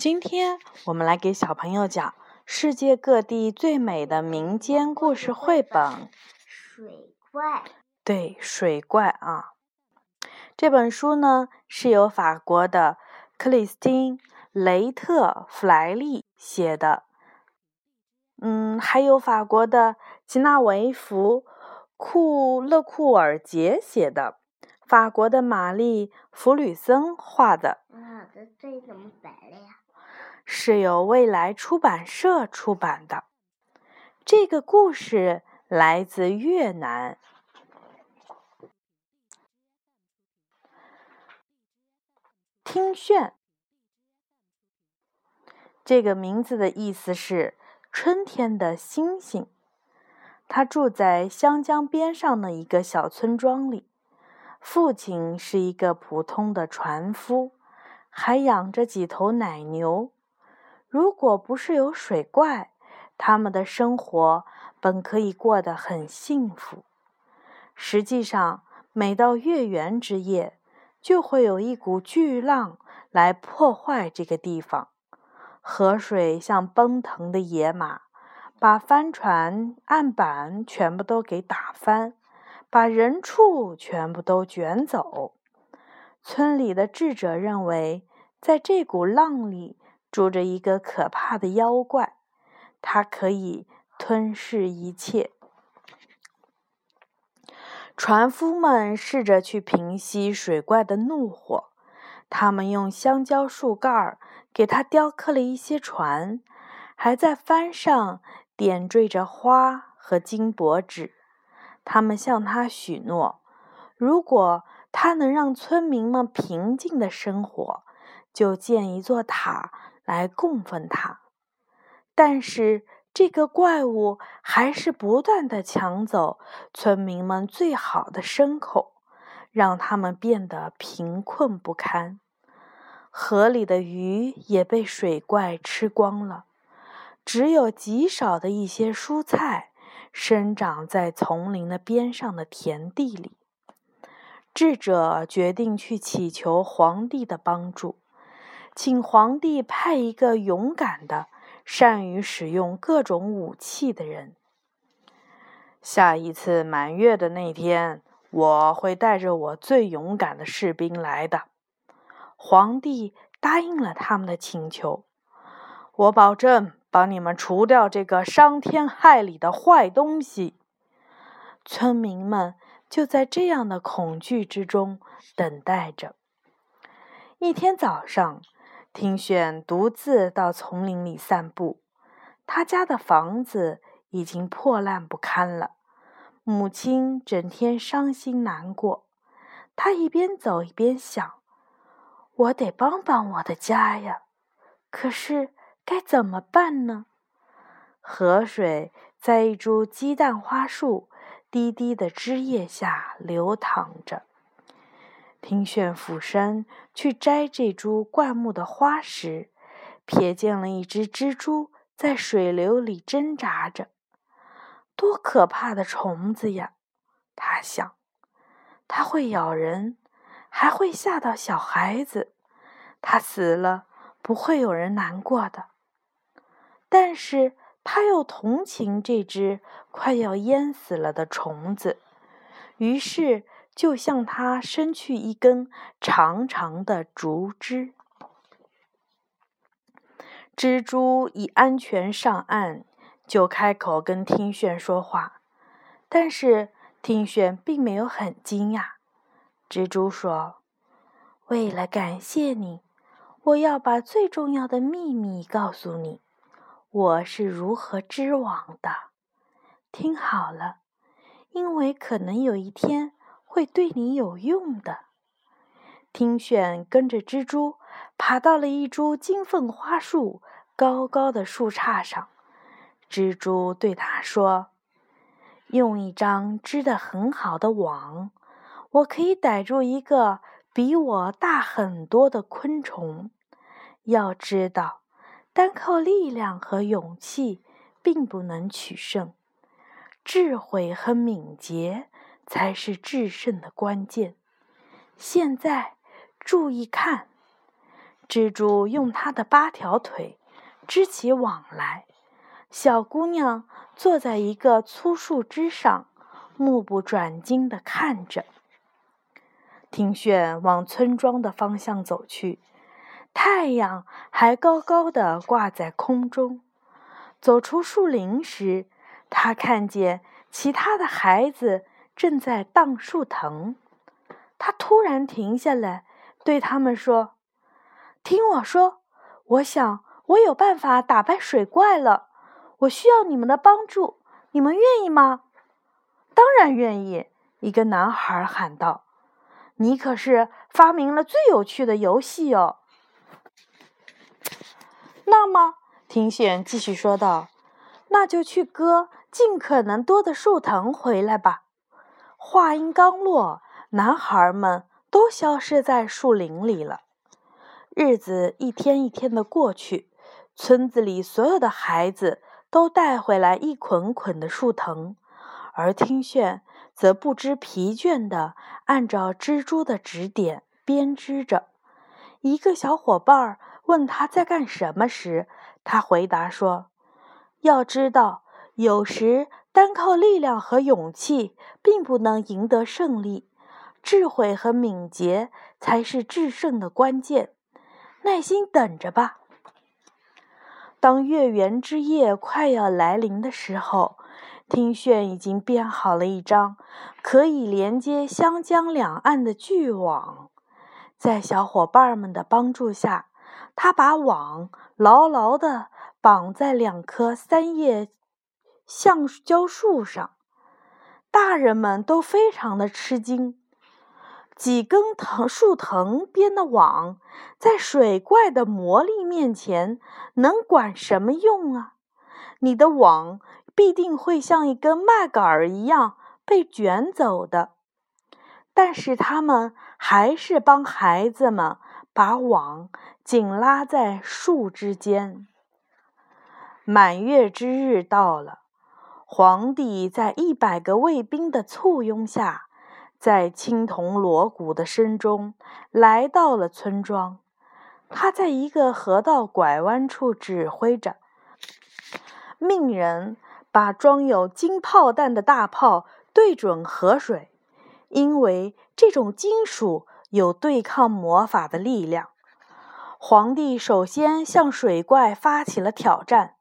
今天我们来给小朋友讲世界各地最美的民间故事绘本。水怪。对，水怪啊。这本书呢是由法国的克里斯汀·雷特弗莱利写的，嗯，还有法国的吉纳维弗库勒库尔杰写的，法国的玛丽弗吕森画的。啊，这这怎么白了呀？是由未来出版社出版的。这个故事来自越南。听炫，这个名字的意思是春天的星星。他住在湘江边上的一个小村庄里，父亲是一个普通的船夫，还养着几头奶牛。如果不是有水怪，他们的生活本可以过得很幸福。实际上，每到月圆之夜，就会有一股巨浪来破坏这个地方，河水像奔腾的野马，把帆船、岸板全部都给打翻，把人畜全部都卷走。村里的智者认为，在这股浪里住着一个可怕的妖怪，它可以吞噬一切。船夫们试着去平息水怪的怒火，他们用香蕉树干儿给他雕刻了一些船，还在帆上点缀着花和金箔纸。他们向他许诺，如果他能让村民们平静的生活，就建一座塔来供奉他。但是。这个怪物还是不断的抢走村民们最好的牲口，让他们变得贫困不堪。河里的鱼也被水怪吃光了，只有极少的一些蔬菜生长在丛林的边上的田地里。智者决定去祈求皇帝的帮助，请皇帝派一个勇敢的。善于使用各种武器的人。下一次满月的那天，我会带着我最勇敢的士兵来的。皇帝答应了他们的请求，我保证帮你们除掉这个伤天害理的坏东西。村民们就在这样的恐惧之中等待着。一天早上。听选独自到丛林里散步，他家的房子已经破烂不堪了。母亲整天伤心难过，他一边走一边想：“我得帮帮我的家呀，可是该怎么办呢？”河水在一株鸡蛋花树低低的枝叶下流淌着。听炫俯身去摘这株灌木的花时，瞥见了一只蜘蛛在水流里挣扎着。多可怕的虫子呀！他想，它会咬人，还会吓到小孩子。它死了，不会有人难过的。但是他又同情这只快要淹死了的虫子，于是。就向他伸去一根长长的竹枝。蜘蛛已安全上岸，就开口跟听炫说话。但是听炫并没有很惊讶。蜘蛛说：“为了感谢你，我要把最重要的秘密告诉你。我是如何织网的。听好了，因为可能有一天。”会对你有用的。听选跟着蜘蛛爬到了一株金凤花树高高的树杈上。蜘蛛对他说：“用一张织得很好的网，我可以逮住一个比我大很多的昆虫。要知道，单靠力量和勇气并不能取胜，智慧和敏捷。”才是制胜的关键。现在，注意看，蜘蛛用它的八条腿织起网来。小姑娘坐在一个粗树枝上，目不转睛地看着。听炫往村庄的方向走去，太阳还高高的挂在空中。走出树林时，他看见其他的孩子正在荡树藤。他突然停下来，对他们说：“听我说，我想我有办法打败水怪了。我需要你们的帮助，你们愿意吗？”“当然愿意！”一个男孩喊道。“你可是发明了最有趣的游戏哦。”那么。听选继续说道：“那就去割尽可能多的树藤回来吧。”话音刚落，男孩们都消失在树林里了。日子一天一天的过去，村子里所有的孩子都带回来一捆捆的树藤，而听炫则不知疲倦地按照蜘蛛的指点编织着。一个小伙伴问他在干什么时，他回答说：“要知道，有时单靠力量和勇气并不能赢得胜利，智慧和敏捷才是制胜的关键。耐心等着吧。”当月圆之夜快要来临的时候，听炫已经编好了一张可以连接湘江两岸的巨网，在小伙伴们的帮助下。他把网牢牢地绑在两棵三叶橡胶树上，大人们都非常的吃惊。几根藤树藤编的网，在水怪的魔力面前，能管什么用啊？你的网必定会像一根麦秆儿一样被卷走的。但是他们还是帮孩子们把网。紧拉在树之间。满月之日到了，皇帝在一百个卫兵的簇拥下，在青铜锣鼓的声中来到了村庄。他在一个河道拐弯处指挥着，命人把装有金炮弹的大炮对准河水，因为这种金属有对抗魔法的力量。皇帝首先向水怪发起了挑战，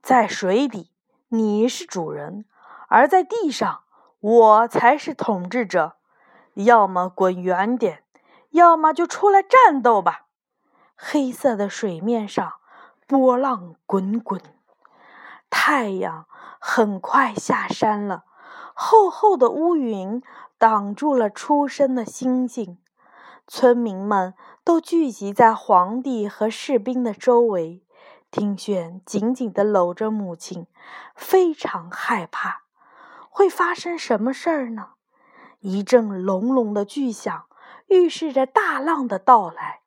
在水底你是主人，而在地上我才是统治者。要么滚远点，要么就出来战斗吧。黑色的水面上波浪滚滚，太阳很快下山了，厚厚的乌云挡住了初升的星星。村民们都聚集在皇帝和士兵的周围，听选紧紧地搂着母亲，非常害怕。会发生什么事儿呢？一阵隆隆的巨响预示着大浪的到来。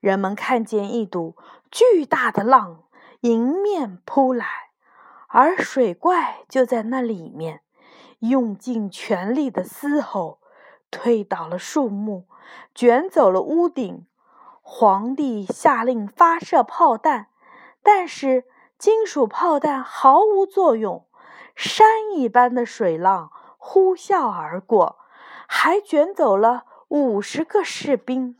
人们看见一堵巨大的浪迎面扑来，而水怪就在那里面，用尽全力的嘶吼，推倒了树木。卷走了屋顶，皇帝下令发射炮弹，但是金属炮弹毫无作用，山一般的水浪呼啸而过，还卷走了五十个士兵。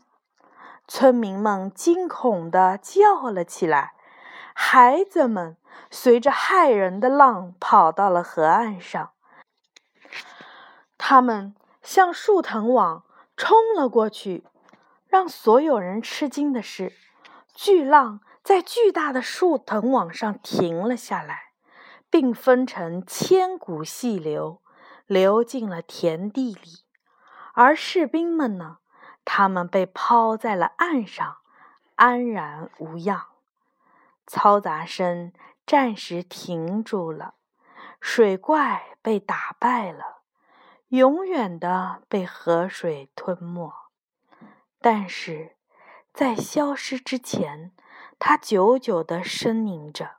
村民们惊恐地叫了起来，孩子们随着骇人的浪跑到了河岸上，他们向树藤网。冲了过去，让所有人吃惊的是，巨浪在巨大的树藤网上停了下来，并分成千股细流，流进了田地里。而士兵们呢？他们被抛在了岸上，安然无恙。嘈杂声暂时停住了，水怪被打败了。永远的被河水吞没，但是在消失之前，它久久的呻吟着。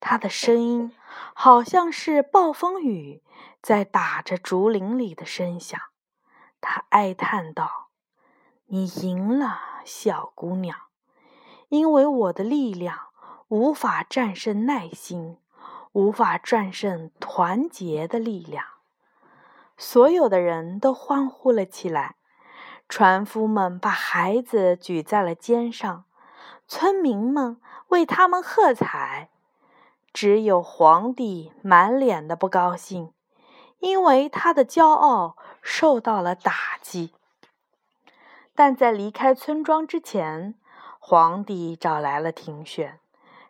它的声音好像是暴风雨在打着竹林里的声响。它哀叹道：“你赢了，小姑娘，因为我的力量无法战胜耐心，无法战胜团结的力量。所有的人都欢呼了起来，船夫们把孩子举在了肩上，村民们为他们喝彩。只有皇帝满脸的不高兴，因为他的骄傲受到了打击。但在离开村庄之前，皇帝找来了庭选，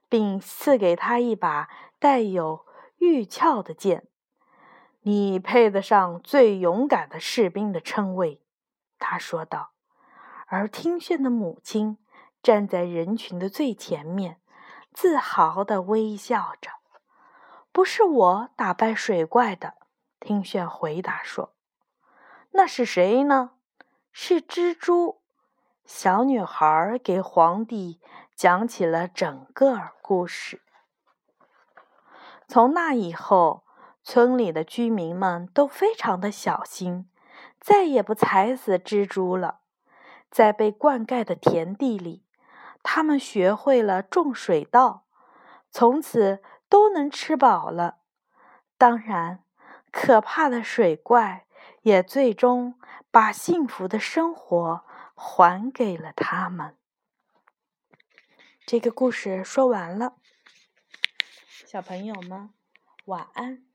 并赐给他一把带有玉鞘的剑。你配得上最勇敢的士兵的称谓，他说道。而听炫的母亲站在人群的最前面，自豪地微笑着。不是我打败水怪的，听炫回答说。那是谁呢？是蜘蛛。小女孩给皇帝讲起了整个故事。从那以后。村里的居民们都非常的小心，再也不踩死蜘蛛了。在被灌溉的田地里，他们学会了种水稻，从此都能吃饱了。当然，可怕的水怪也最终把幸福的生活还给了他们。这个故事说完了，小朋友们，晚安。